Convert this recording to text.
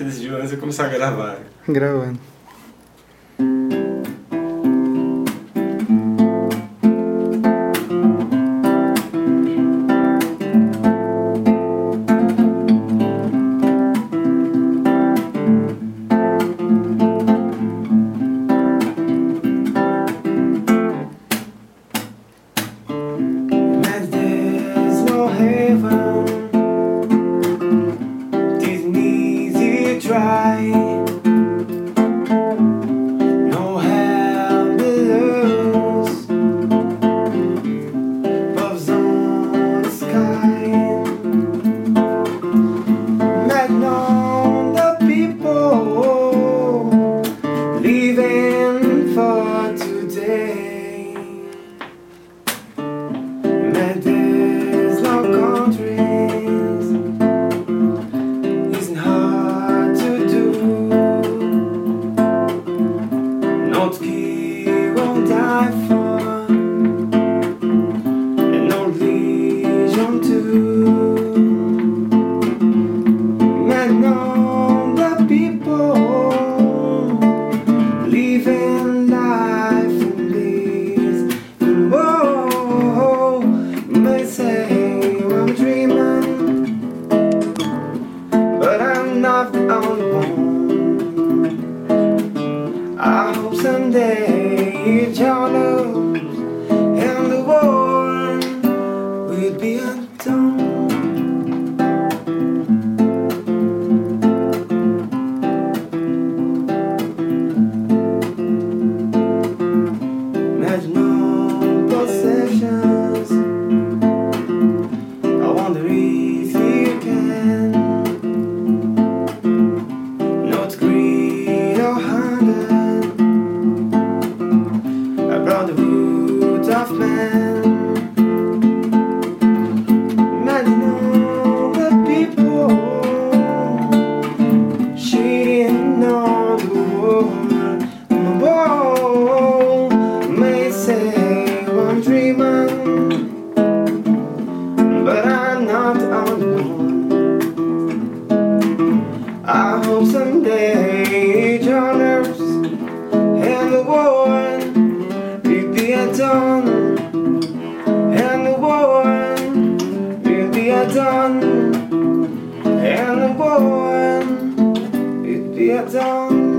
Você decidiu antes de começar a gravar. Gravando. Mas there's no heaven. Not the only one. I hope someday each other and the war will be undone. I hope someday your nerves and the war will be done, and the war will be done, and the war will be done.